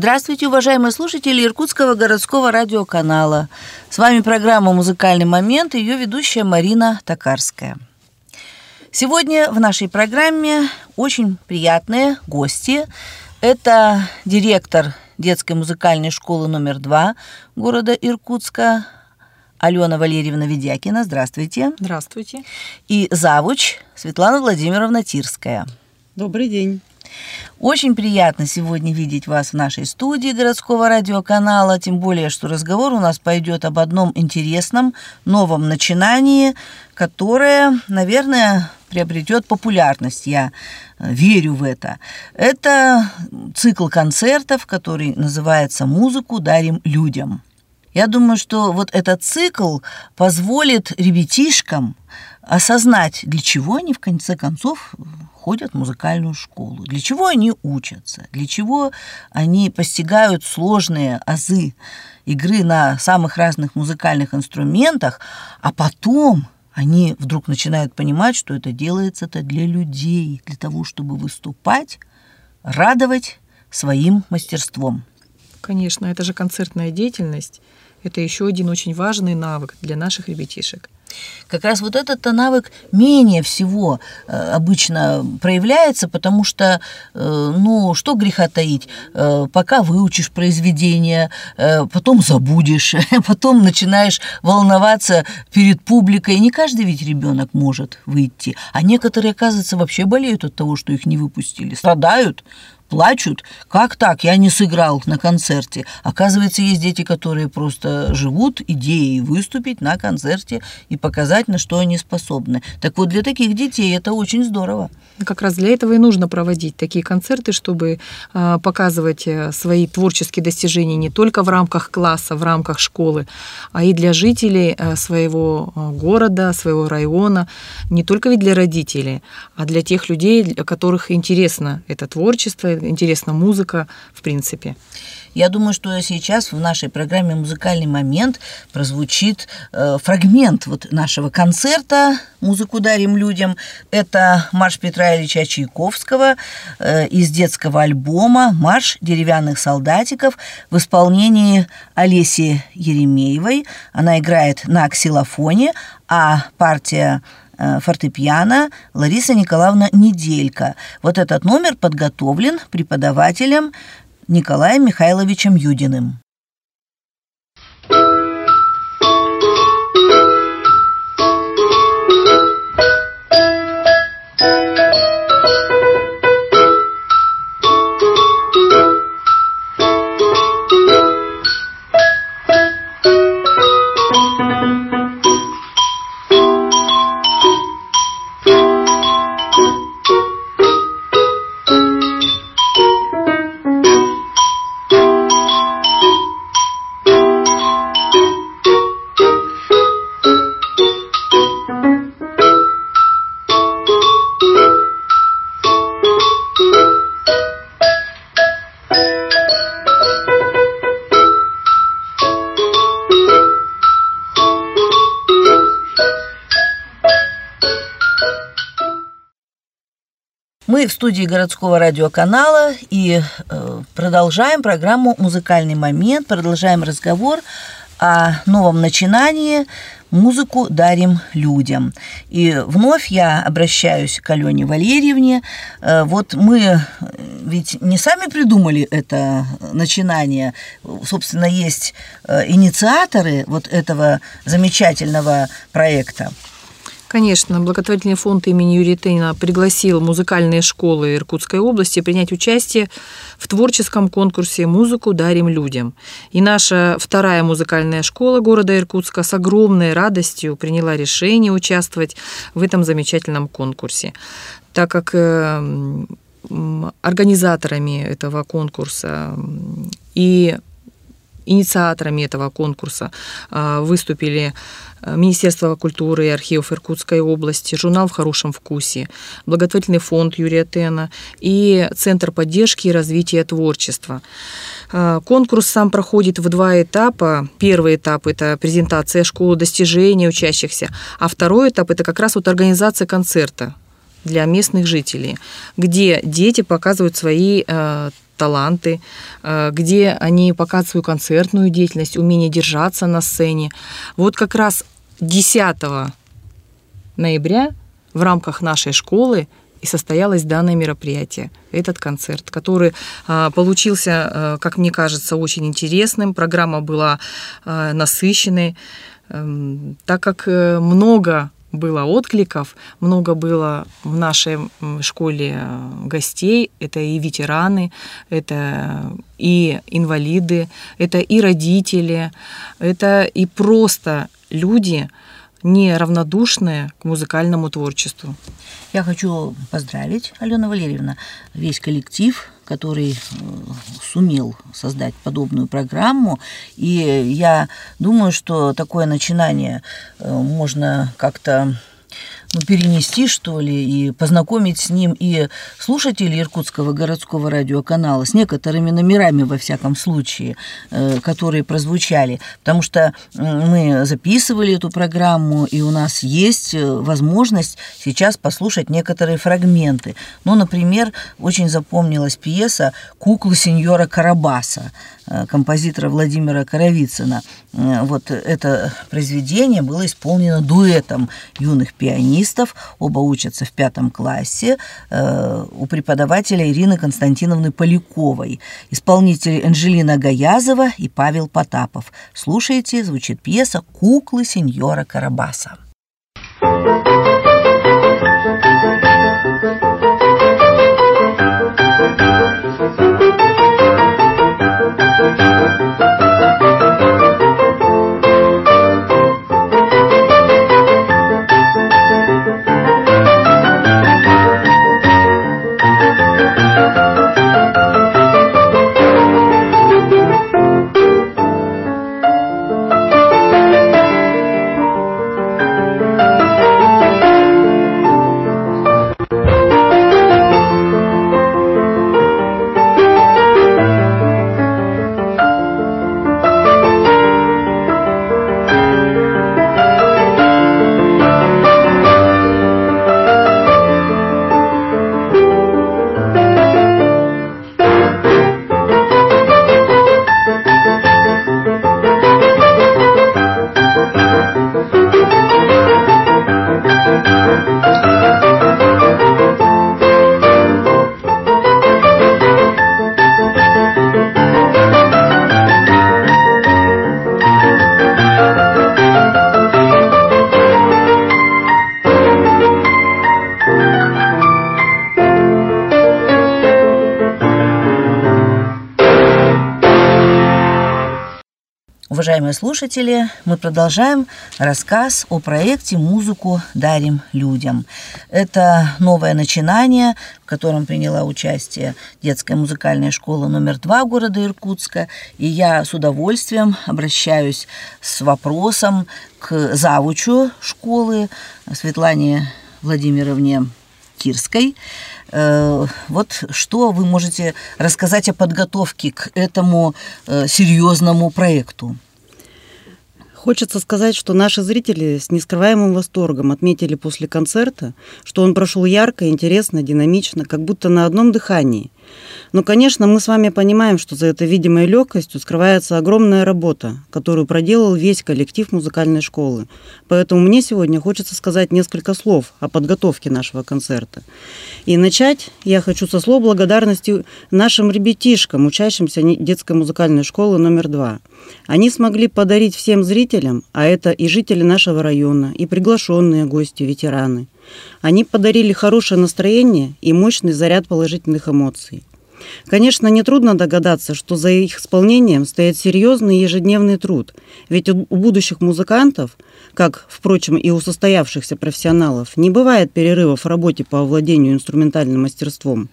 Здравствуйте, уважаемые слушатели Иркутского городского радиоканала. С вами программа «Музыкальный момент» и ее ведущая Марина Токарская. Сегодня в нашей программе очень приятные гости. Это директор детской музыкальной школы номер два города Иркутска Алена Валерьевна Ведякина. Здравствуйте. Здравствуйте. И завуч Светлана Владимировна Тирская. Добрый день. Очень приятно сегодня видеть вас в нашей студии городского радиоканала, тем более, что разговор у нас пойдет об одном интересном новом начинании, которое, наверное, приобретет популярность. Я э, верю в это. Это цикл концертов, который называется «Музыку дарим людям». Я думаю, что вот этот цикл позволит ребятишкам осознать, для чего они в конце концов ходят в музыкальную школу, для чего они учатся, для чего они постигают сложные азы игры на самых разных музыкальных инструментах, а потом они вдруг начинают понимать, что это делается-то для людей, для того, чтобы выступать, радовать своим мастерством. Конечно, это же концертная деятельность. Это еще один очень важный навык для наших ребятишек. Как раз вот этот навык менее всего э, обычно проявляется, потому что, э, ну, что греха таить, э, пока выучишь произведение, потом забудешь, потом начинаешь волноваться перед публикой. Не каждый ведь ребенок может выйти, а некоторые, оказывается, вообще болеют от того, что их не выпустили, страдают, плачут. Как так? Я не сыграл на концерте. Оказывается, есть дети, которые просто живут идеей выступить на концерте и показать, на что они способны. Так вот, для таких детей это очень здорово. Как раз для этого и нужно проводить такие концерты, чтобы а, показывать э, свои творческие достижения не только в рамках класса, в рамках школы, а и для жителей э, своего э, города, своего района, не только ведь для родителей, а для тех людей, для которых интересно это творчество, интересна музыка, в принципе. Я думаю, что сейчас в нашей программе «Музыкальный момент» прозвучит э, фрагмент вот нашего концерта «Музыку дарим людям». Это марш Петра Ильича Чайковского э, из детского альбома «Марш деревянных солдатиков» в исполнении Олеси Еремеевой. Она играет на ксилофоне, а партия фортепиано Лариса Николаевна Неделька. Вот этот номер подготовлен преподавателем Николаем Михайловичем Юдиным. Мы в студии городского радиоканала и э, продолжаем программу «Музыкальный момент», продолжаем разговор о новом начинании «Музыку дарим людям». И вновь я обращаюсь к Алене Валерьевне. Э, вот мы ведь не сами придумали это начинание. Собственно, есть э, инициаторы вот этого замечательного проекта. Конечно, благотворительный фонд имени Юрия Тенина пригласил музыкальные школы Иркутской области принять участие в творческом конкурсе «Музыку дарим людям». И наша вторая музыкальная школа города Иркутска с огромной радостью приняла решение участвовать в этом замечательном конкурсе, так как э, организаторами этого конкурса и инициаторами этого конкурса э, выступили Э, Министерство культуры и архивов Иркутской области, журнал «В хорошем вкусе», благотворительный фонд Юрия Тена и Центр поддержки и развития творчества. Э, конкурс сам проходит в два этапа. Первый этап – это презентация школы достижений учащихся, а второй этап – это как раз вот организация концерта для местных жителей, где дети показывают свои э, таланты, э, где они показывают концертную деятельность, умение держаться на сцене. Вот как раз 10 ноября в рамках нашей школы и состоялось данное мероприятие, этот концерт, который а, получился, а, как мне кажется, очень интересным. Программа была а, насыщенной, эм, так как э, много было откликов, много было в нашей школе э, гостей. Это и ветераны, это и инвалиды, это и родители, это и просто люди, неравнодушные к музыкальному творчеству. Я хочу поздравить, Алена Валерьевна, весь коллектив, который э, сумел создать подобную программу. И я думаю, что такое начинание э, можно как-то ну, перенести, что ли, и познакомить с ним и слушателей Иркутского городского радиоканала с некоторыми номерами, во всяком случае, э, которые прозвучали. Потому что мы записывали эту программу, и у нас есть э, возможность сейчас послушать некоторые фрагменты. Ну, например, очень запомнилась пьеса «Куклы сеньора Карабаса» композитора Владимира Коровицына. Вот это произведение было исполнено дуэтом юных пианистов пианистов, оба учатся в пятом классе, э, у преподавателя Ирины Константиновны Поляковой, исполнители Анжелина Гаязова и Павел Потапов. Слушайте, звучит пьеса «Куклы сеньора Карабаса». Уважаемые слушатели, мы продолжаем рассказ о проекте «Музыку дарим людям». Это новое начинание, в котором приняла участие детская музыкальная школа номер два города Иркутска. И я с удовольствием обращаюсь с вопросом к завучу школы Светлане Владимировне Кирской. Э, вот что вы можете рассказать о подготовке к этому э, серьезному проекту? Хочется сказать, что наши зрители с нескрываемым восторгом отметили после концерта, что он прошел ярко, интересно, динамично, как будто на одном дыхании. Но, конечно, мы с вами понимаем, что за этой видимой легкостью скрывается огромная работа, которую проделал весь коллектив музыкальной школы. Поэтому мне сегодня хочется сказать несколько слов о подготовке нашего концерта. И начать я хочу со слов благодарности нашим ребятишкам, учащимся детской музыкальной школы номер два. Они смогли подарить всем зрителям, а это и жители нашего района, и приглашенные гости, ветераны. Они подарили хорошее настроение и мощный заряд положительных эмоций. Конечно, нетрудно догадаться, что за их исполнением стоит серьезный ежедневный труд, ведь у будущих музыкантов, как, впрочем, и у состоявшихся профессионалов, не бывает перерывов в работе по овладению инструментальным мастерством.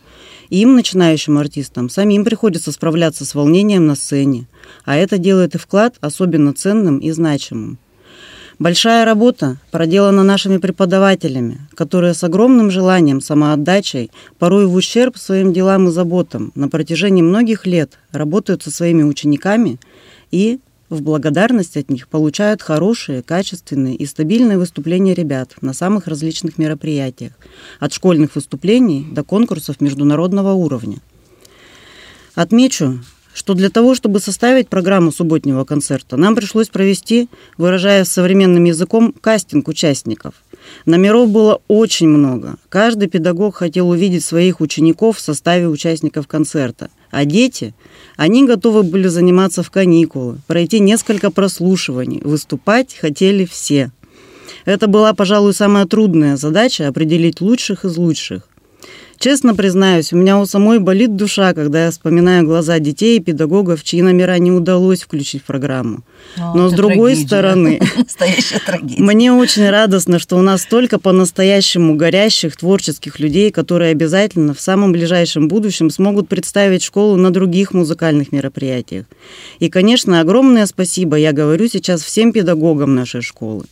Им, начинающим артистам, самим приходится справляться с волнением на сцене, а это делает и вклад особенно ценным и значимым. Большая работа проделана нашими преподавателями, которые с огромным желанием, самоотдачей, порой в ущерб своим делам и заботам на протяжении многих лет работают со своими учениками и в благодарность от них получают хорошие, качественные и стабильные выступления ребят на самых различных мероприятиях, от школьных выступлений до конкурсов международного уровня. Отмечу, что для того, чтобы составить программу субботнего концерта, нам пришлось провести, выражаясь современным языком, кастинг участников. Номеров было очень много. Каждый педагог хотел увидеть своих учеников в составе участников концерта. А дети, они готовы были заниматься в каникулы, пройти несколько прослушиваний, выступать хотели все. Это была, пожалуй, самая трудная задача – определить лучших из лучших. Честно признаюсь, у меня у самой болит душа, когда я вспоминаю глаза детей и педагогов, чьи номера не удалось включить в программу. О, Но с другой трагедия. стороны, мне очень радостно, что у нас столько по-настоящему горящих творческих людей, которые обязательно в самом ближайшем будущем смогут представить школу на других музыкальных мероприятиях. И, конечно, огромное спасибо я говорю сейчас всем педагогам нашей школы.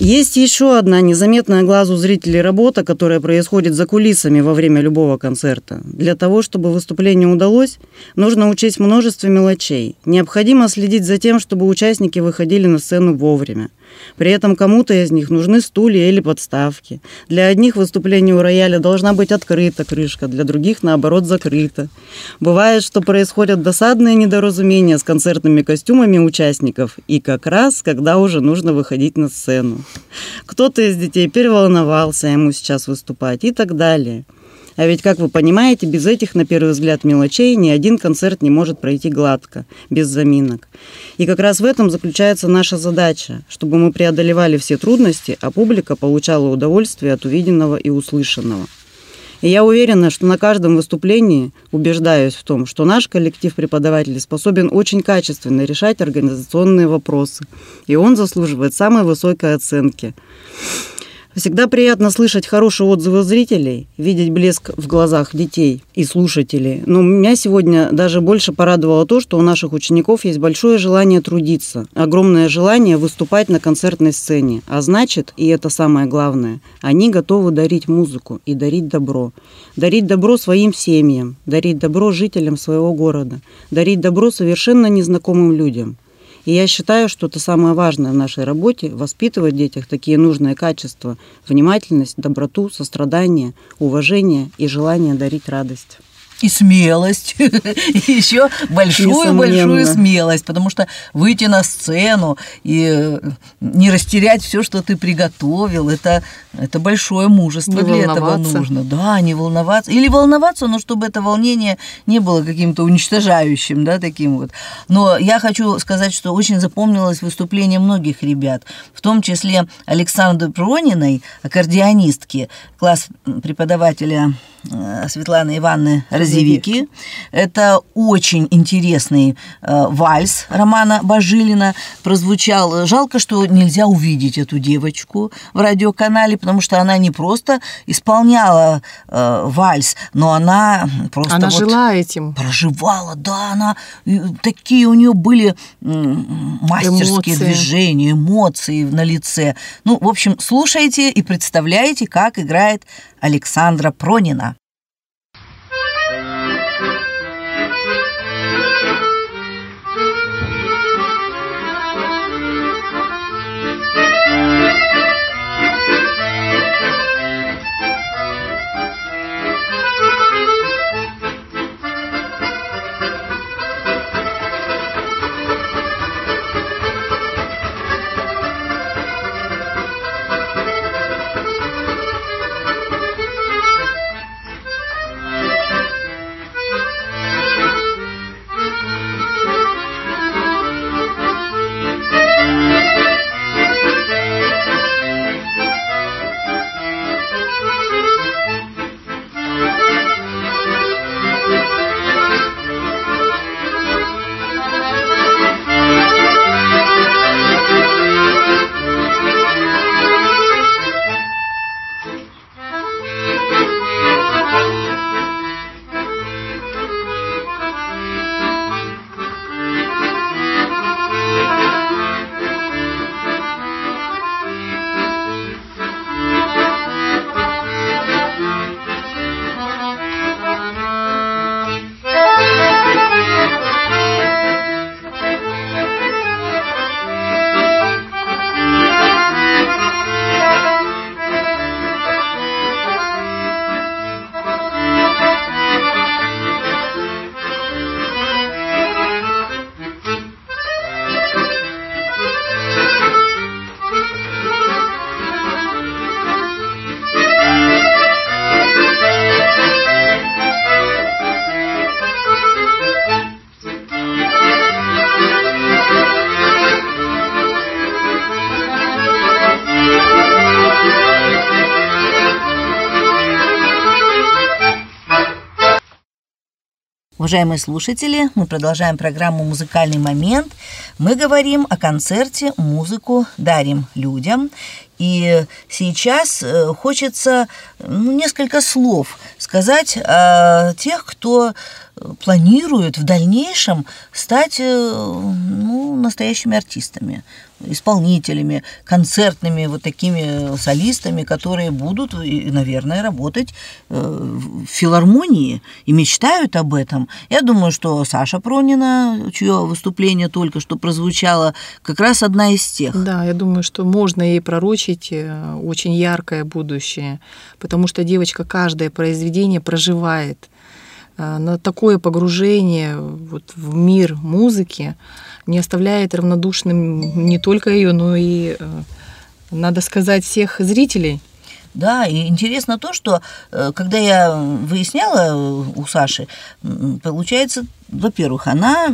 Есть еще одна незаметная глазу зрителей работа, которая происходит за кулисами во время любого концерта. Для того, чтобы выступление удалось, нужно учесть множество мелочей. Необходимо следить за тем, чтобы участники выходили на сцену вовремя. При этом кому-то из них нужны стулья или подставки. Для одних выступлений у рояля должна быть открыта крышка, для других, наоборот, закрыта. Бывает, что происходят досадные недоразумения с концертными костюмами участников, и как раз, когда уже нужно выходить на сцену. Кто-то из детей переволновался ему сейчас выступать и так далее. А ведь, как вы понимаете, без этих, на первый взгляд, мелочей ни один концерт не может пройти гладко, без заминок. И как раз в этом заключается наша задача, чтобы мы преодолевали все трудности, а публика получала удовольствие от увиденного и услышанного. И я уверена, что на каждом выступлении убеждаюсь в том, что наш коллектив преподавателей способен очень качественно решать организационные вопросы. И он заслуживает самой высокой оценки. Всегда приятно слышать хорошие отзывы зрителей, видеть блеск в глазах детей и слушателей. Но меня сегодня даже больше порадовало то, что у наших учеников есть большое желание трудиться, огромное желание выступать на концертной сцене. А значит, и это самое главное, они готовы дарить музыку и дарить добро. Дарить добро своим семьям, дарить добро жителям своего города, дарить добро совершенно незнакомым людям – и я считаю, что это самое важное в нашей работе – воспитывать в детях такие нужные качества – внимательность, доброту, сострадание, уважение и желание дарить радость и смелость, и еще большую-большую смелость, потому что выйти на сцену и э, не растерять все, что ты приготовил, это, это большое мужество не для этого нужно. Да, не волноваться. Или волноваться, но чтобы это волнение не было каким-то уничтожающим, да, таким вот. Но я хочу сказать, что очень запомнилось выступление многих ребят, в том числе Александры Прониной, аккордеонистки, класс преподавателя Э, Светланы Ивановны Розевики. Это очень интересный э, вальс романа Бажилина прозвучал. Жалко, что нельзя увидеть эту девочку в радиоканале, потому что она не просто исполняла э, вальс, но она просто она вот жила этим. Проживала, да, она такие у нее были мастерские эмоции. движения, эмоции на лице. Ну, в общем, слушайте и представляете, как играет Александра Пронина. Уважаемые слушатели, мы продолжаем программу «Музыкальный момент». Мы говорим о концерте «Музыку дарим людям». И сейчас э, хочется ну, несколько слов сказать о тех, кто планирует в дальнейшем стать э, ну, настоящими артистами исполнителями, концертными вот такими солистами, которые будут, наверное, работать э, в филармонии и мечтают об этом. Я думаю, что Саша Пронина, чье выступление только что прозвучало, как раз одна из тех. Да, я думаю, что можно ей пророчить э, очень яркое будущее, потому что девочка каждое произведение проживает. Э, на такое погружение вот в мир музыки, не оставляет равнодушным не только ее, но и, э, надо сказать, всех зрителей. Да, и интересно то, что когда я выясняла у Саши, получается, во-первых, она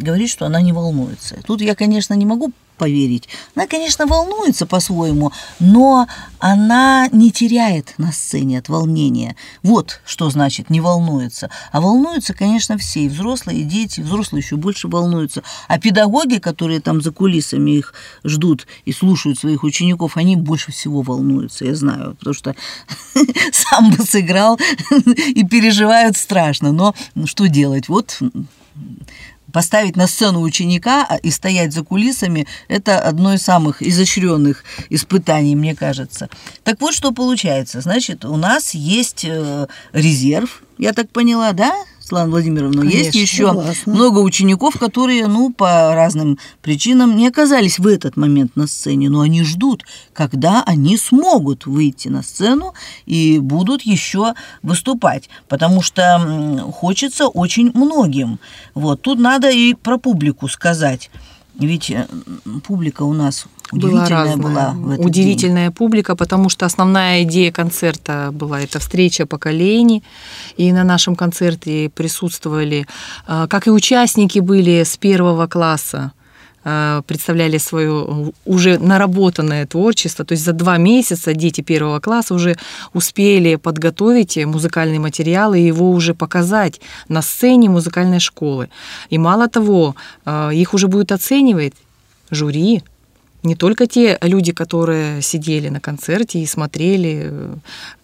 говорит, что она не волнуется. Тут я, конечно, не могу поверить. Она, конечно, волнуется по-своему, но она не теряет на сцене от волнения. Вот что значит не волнуется. А волнуются, конечно, все, и взрослые, и дети, взрослые еще больше волнуются. А педагоги, которые там за кулисами их ждут и слушают своих учеников, они больше всего волнуются, я знаю, потому что сам бы сыграл и переживают страшно. Но что делать? Вот поставить на сцену ученика а, и стоять за кулисами – это одно из самых изощренных испытаний, мне кажется. Так вот, что получается. Значит, у нас есть э, резерв, я так поняла, да? Светлана Владимировна, Конечно, есть еще согласна. много учеников, которые, ну, по разным причинам не оказались в этот момент на сцене, но они ждут, когда они смогут выйти на сцену и будут еще выступать, потому что хочется очень многим. Вот тут надо и про публику сказать. Ведь э, публика у нас была, была в этот Удивительная день. публика, потому что основная идея концерта была это встреча поколений. И на нашем концерте присутствовали, э, как и участники были с первого класса Э, представляли свое уже наработанное творчество. То есть за два месяца дети первого класса уже успели подготовить музыкальный материал и его уже показать на сцене музыкальной школы. И мало того, э, их уже будет оценивать жюри, не только те люди, которые сидели на концерте и смотрели э,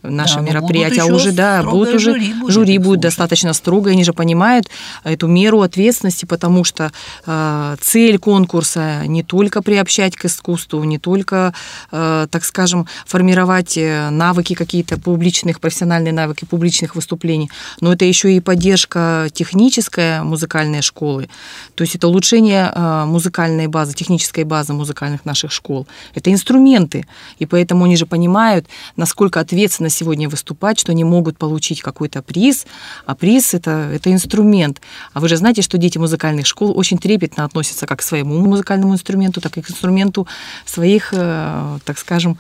наши да, мероприятия, а уже да, будут уже жюри будет, жюри будет достаточно строго, они же понимают эту меру ответственности, потому что э, цель конкурса не только приобщать к искусству, не только, э, так скажем, формировать э, навыки какие-то публичных, профессиональные навыки публичных выступлений, но это еще и поддержка техническая музыкальной школы, то есть это улучшение э, музыкальной базы, технической базы музыкальных наших школ. Это инструменты. И поэтому они же понимают, насколько ответственно сегодня выступать, что они могут получить какой-то приз. А приз это, это инструмент. А вы же знаете, что дети музыкальных школ очень трепетно относятся как к своему музыкальному инструменту, так и к инструменту своих, э, так скажем,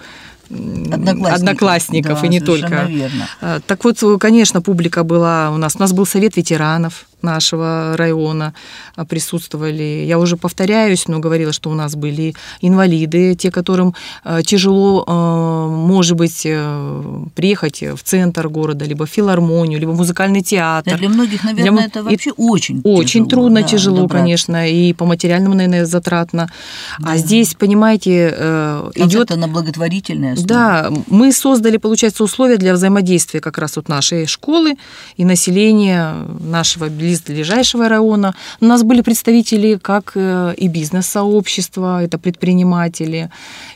одноклассников, одноклассников да, и не только. Верно. Э, так вот, конечно, публика была у нас. У нас был совет ветеранов нашего района а, присутствовали. Я уже повторяюсь, но говорила, что у нас были инвалиды, те, которым а, тяжело, а, может быть, э, приехать в центр города, либо в филармонию, либо в музыкальный театр. Да, для многих, наверное, для... это вообще очень Очень тяжело, трудно, да, тяжело, добраться. конечно, и по материальному, наверное, затратно. Да. А здесь, понимаете, э, идет... Это на благотворительное основе. Да, мы создали, получается, условия для взаимодействия как раз вот нашей школы и населения нашего близлежащего района. У нас были представители как э, и бизнес-сообщества, это предприниматели,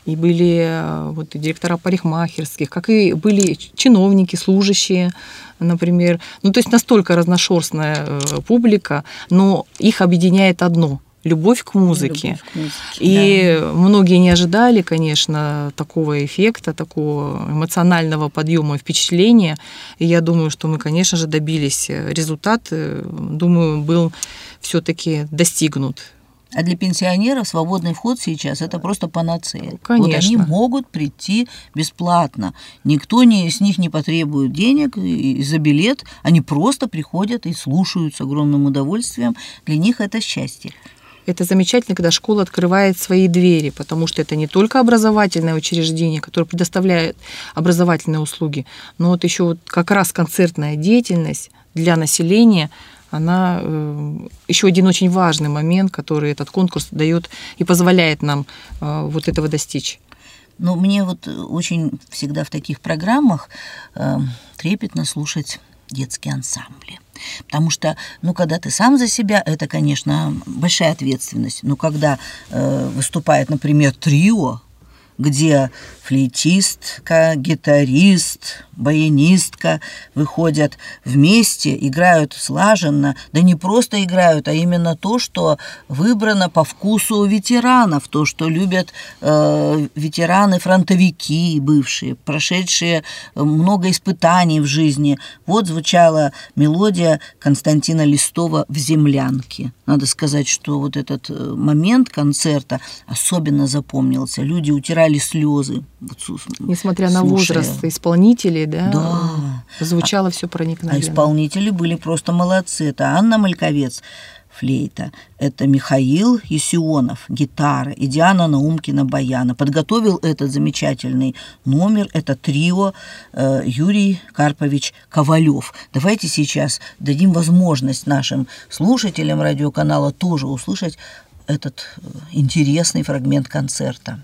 и были э, вот, и директора парикмахерских, как и были чиновники, служащие, например. Ну, то есть настолько разношерстная э, публика, но их объединяет одно – любовь к музыке. Любовь к музыке и да. многие не ожидали, конечно, такого эффекта, такого эмоционального подъема впечатления. И я думаю, что мы, конечно же, добились. Результат, э, думаю, был все-таки достигнут. А для пенсионеров свободный вход сейчас это просто панацея. Конечно. Вот они могут прийти бесплатно. Никто не, с них не потребует денег за билет. Они просто приходят и слушают с огромным удовольствием. Для них это счастье. Это замечательно, когда школа открывает свои двери, потому что это не только образовательное учреждение, которое предоставляет образовательные услуги, но вот еще вот как раз концертная деятельность для населения она э, еще один очень важный момент, который этот конкурс дает и позволяет нам э, вот этого достичь. Ну, мне вот очень всегда в таких программах э, трепетно слушать детские ансамбли. Потому что, ну, когда ты сам за себя, это, конечно, большая ответственность. Но когда э, выступает, например, трио, где флейтистка, гитарист, баянистка выходят вместе, играют слаженно, да не просто играют, а именно то, что выбрано по вкусу ветеранов, то, что любят э, ветераны-фронтовики бывшие, прошедшие много испытаний в жизни. Вот звучала мелодия Константина Листова «В землянке». Надо сказать, что вот этот э, момент концерта особенно запомнился. Люди утирали слезы. Несмотря на возраст исполнителей, да, да. звучало а, все проникновенно. А исполнители были просто молодцы. Это Анна Мальковец, флейта. Это Михаил Есионов, гитара, и Диана Наумкина, баяна. Подготовил этот замечательный номер, это трио э, Юрий Карпович Ковалев. Давайте сейчас дадим возможность нашим слушателям радиоканала тоже услышать этот э, интересный фрагмент концерта.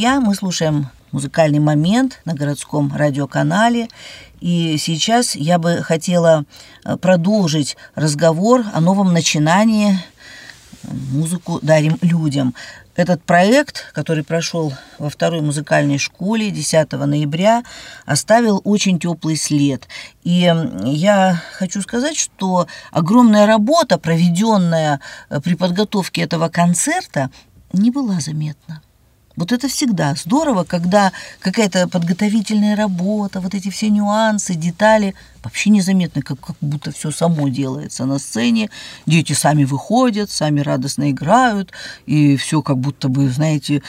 Друзья, мы слушаем музыкальный момент на городском радиоканале. И сейчас я бы хотела э, продолжить разговор о новом начинании «Музыку дарим людям». Этот проект, который прошел во второй музыкальной школе 10 ноября, оставил очень теплый след. И я хочу сказать, что огромная работа, проведенная э, при подготовке этого концерта, не была заметна. Вот это всегда здорово, когда какая-то подготовительная работа, вот эти все нюансы, детали вообще незаметно, как, как будто все само делается на сцене. Дети сами выходят, сами радостно играют, и все как будто бы, знаете,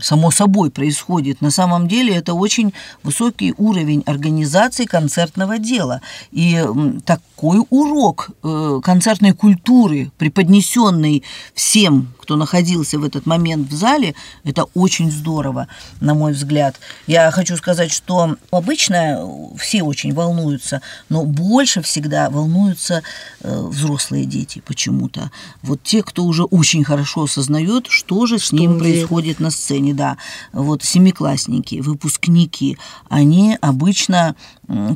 само собой происходит. На самом деле это очень высокий уровень организации концертного дела. И такой урок э, концертной культуры, преподнесенный всем, кто находился в этот момент в зале, это очень здорово, на мой взгляд. Я хочу сказать, что обычно все очень волнуются, но больше всегда волнуются э, взрослые дети почему-то. Вот те, кто уже очень хорошо осознает, что же с ним происходит на сцене, да. Вот семиклассники, выпускники, они обычно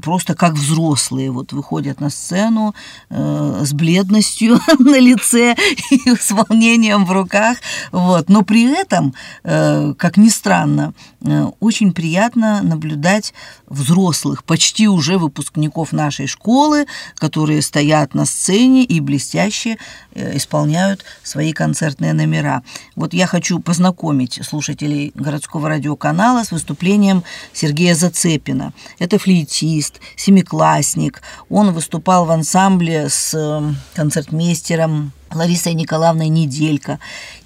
просто как взрослые вот выходят на сцену э, с бледностью на лице и с волнением в руках, вот. Но при этом, э, как ни странно, э, очень приятно наблюдать взрослых, почти уже выпускников нашей школы, которые стоят на сцене и блестяще э, исполняют свои концертные номера. Вот я хочу познакомить слушателей городского радиоканала с выступлением Сергея Зацепина. Это флейтист, семиклассник. Он выступал в ансамбле с э, концертмейстером Ларисой Николаевной Неделька.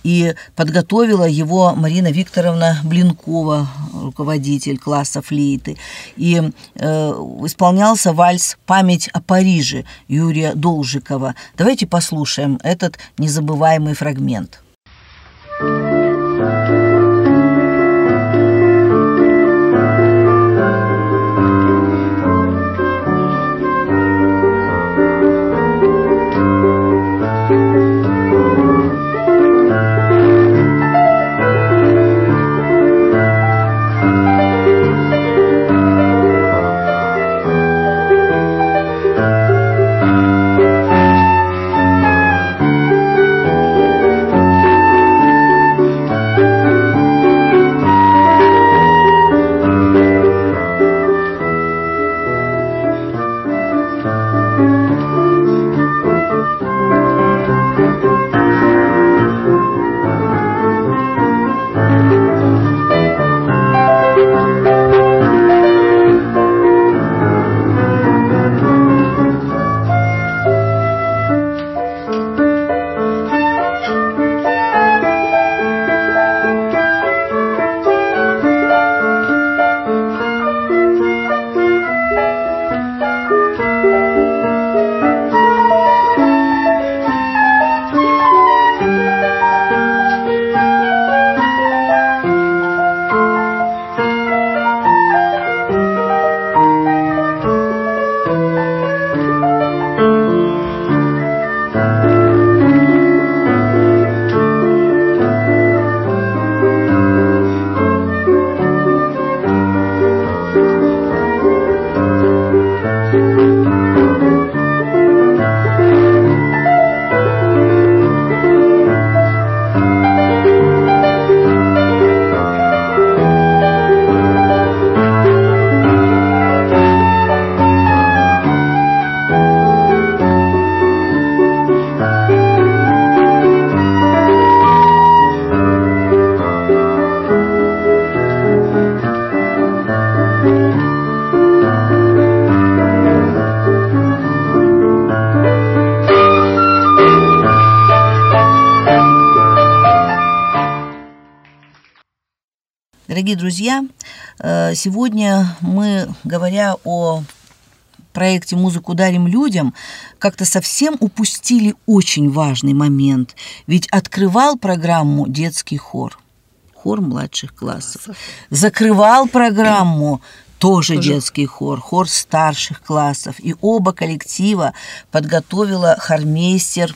И подготовила его Марина Викторовна Блинкова, руководитель класса флейты. И э, исполнялся вальс «Память о Париже» Юрия Должикова. Давайте послушаем этот незабываемый фрагмент. Друзья, э, сегодня мы, говоря о проекте «Музыку дарим людям», как-то совсем упустили очень важный момент. Ведь открывал программу детский хор, хор младших классов. Закрывал программу тоже, тоже детский хор, хор старших классов. И оба коллектива подготовила хормейстер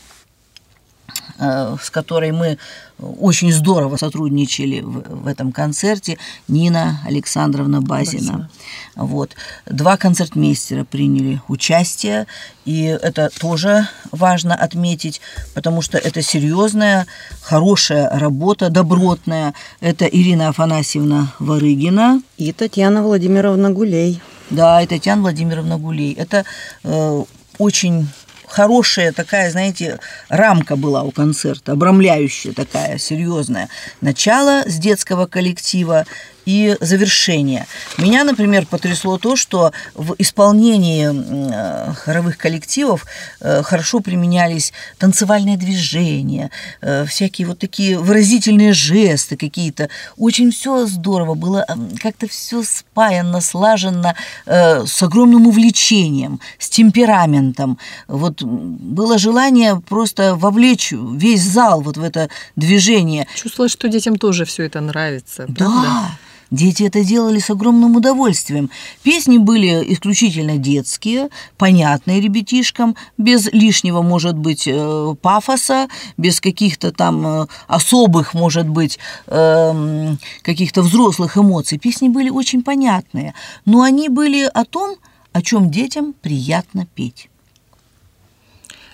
Э, с которой мы очень здорово сотрудничали в, в этом концерте, Нина Александровна Базина. Вот. Два концертмейстера приняли участие, и это тоже важно отметить, потому что это серьезная, хорошая работа, добротная. Это Ирина Афанасьевна Варыгина. И Татьяна Владимировна Гулей. Да, и Татьяна Владимировна Гулей. Это э, очень хорошая такая, знаете, рамка была у концерта, обрамляющая такая, серьезная. Начало с детского коллектива и завершение. Меня, например, потрясло то, что в исполнении э, хоровых коллективов э, хорошо применялись танцевальные движения, э, всякие вот такие выразительные жесты какие-то. Очень все здорово было, как-то все спаяно, слаженно, с огромным увлечением, с темпераментом. Вот было желание просто вовлечь весь зал вот в это движение. Чувствовалось, что детям тоже все это нравится. Правда? Дети это делали с огромным удовольствием. Песни были исключительно детские, понятные ребятишкам, без лишнего, может быть, э, пафоса, без каких-то там э, особых, может быть, эм, каких-то взрослых эмоций. Песни были очень понятные, но они были о том, о чем детям приятно петь.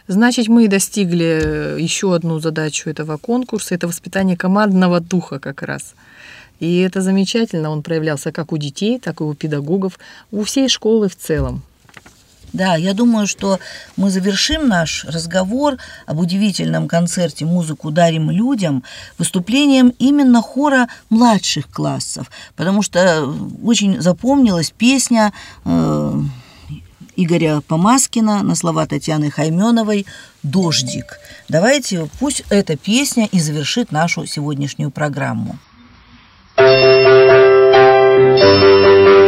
Значит, мы достигли еще одну задачу этого конкурса. Это воспитание командного духа как раз – И это замечательно, он проявлялся как у детей, так и у педагогов, у всей школы в целом. Да, я думаю, что мы завершим наш разговор об удивительном концерте «Музыку дарим людям» выступлением именно хора младших классов, потому что очень запомнилась песня э, Игоря Помаскина на слова Татьяны Хайменовой «Дождик». Давайте, пусть эта песня и завершит нашу сегодняшнюю программу. Thank you.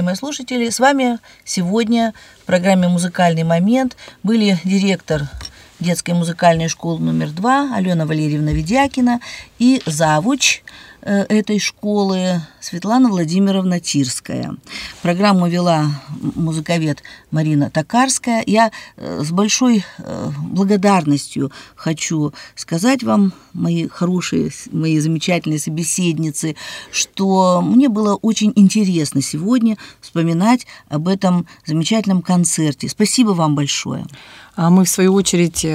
Уважаемые слушатели, с вами сегодня в программе «Музыкальный момент» были директор детской музыкальной школы номер два Алена Валерьевна Ведякина и завуч этой школы Светлана Владимировна Тирская. Программу вела музыковед Марина Токарская. Я э, с большой э, благодарностью хочу сказать вам, мои хорошие, мои замечательные собеседницы, что мне было очень интересно сегодня вспоминать об этом замечательном концерте. Спасибо вам большое. А мы, в свою очередь,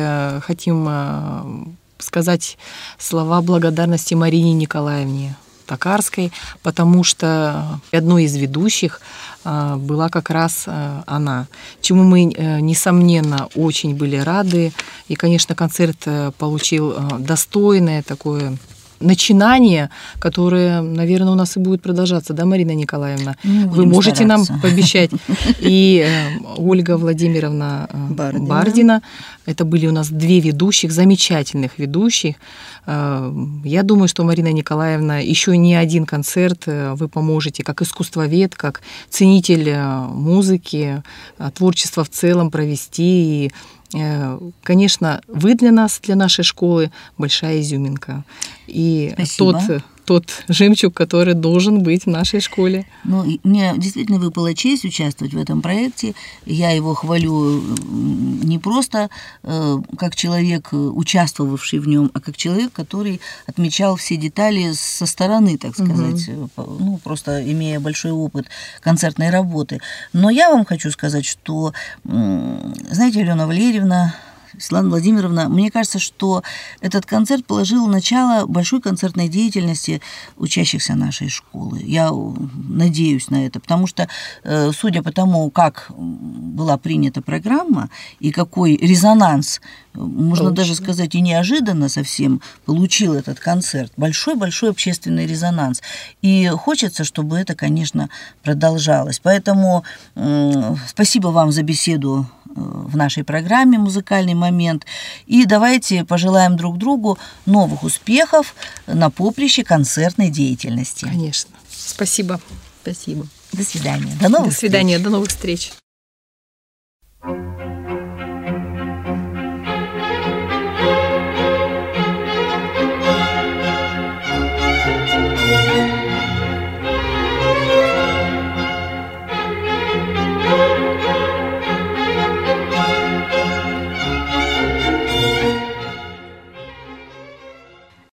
хотим сказать слова благодарности Марине Николаевне Токарской, потому что одной из ведущих а, была как раз а, она, чему мы, э, несомненно, очень были рады. И, конечно, концерт э, получил э, достойное такое начинание, которое, наверное, у нас и будет продолжаться, да, Марина Николаевна? Ну, Вы можете стараться. нам пообещать. И э, Ольга Владимировна э, Бардина. Бардина. Это были у нас две ведущих, замечательных ведущих. Э, я думаю, что Марина Николаевна еще не один концерт вы поможете, как искусствовед, как ценитель музыки, творчества в целом провести и конечно, вы для нас, для нашей школы большая изюминка. И Спасибо. тот тот жемчуг, который должен быть в нашей школе. Ну, мне действительно выпала честь участвовать в этом проекте. Я его хвалю не просто э, как человек, участвовавший в нем, а как человек, который отмечал все детали со стороны, так сказать, угу. ну, просто имея большой опыт концертной работы. Но я вам хочу сказать, что, знаете, Алена Валерьевна, Светлана Владимировна, мне кажется, что этот концерт положил начало большой концертной деятельности учащихся нашей школы. Я надеюсь на это, потому что, э, судя по тому, как была принята программа и какой резонанс, можно Получили. даже сказать, и неожиданно совсем получил этот концерт, большой-большой общественный резонанс. И хочется, чтобы это, конечно, продолжалось. Поэтому спасибо вам за беседу в нашей программе «Музыкальный момент. И давайте пожелаем друг другу новых успехов на поприще концертной деятельности. Конечно. Спасибо. Спасибо. До свидания. До новых До свидания. Встреч. До новых встреч.